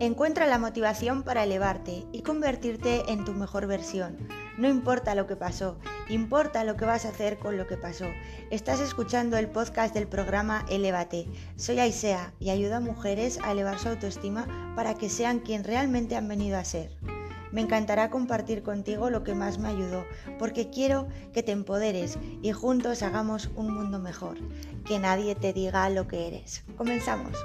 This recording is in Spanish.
Encuentra la motivación para elevarte y convertirte en tu mejor versión. No importa lo que pasó, importa lo que vas a hacer con lo que pasó. Estás escuchando el podcast del programa Elevate. Soy Aisea y ayudo a mujeres a elevar su autoestima para que sean quien realmente han venido a ser. Me encantará compartir contigo lo que más me ayudó, porque quiero que te empoderes y juntos hagamos un mundo mejor. Que nadie te diga lo que eres. Comenzamos.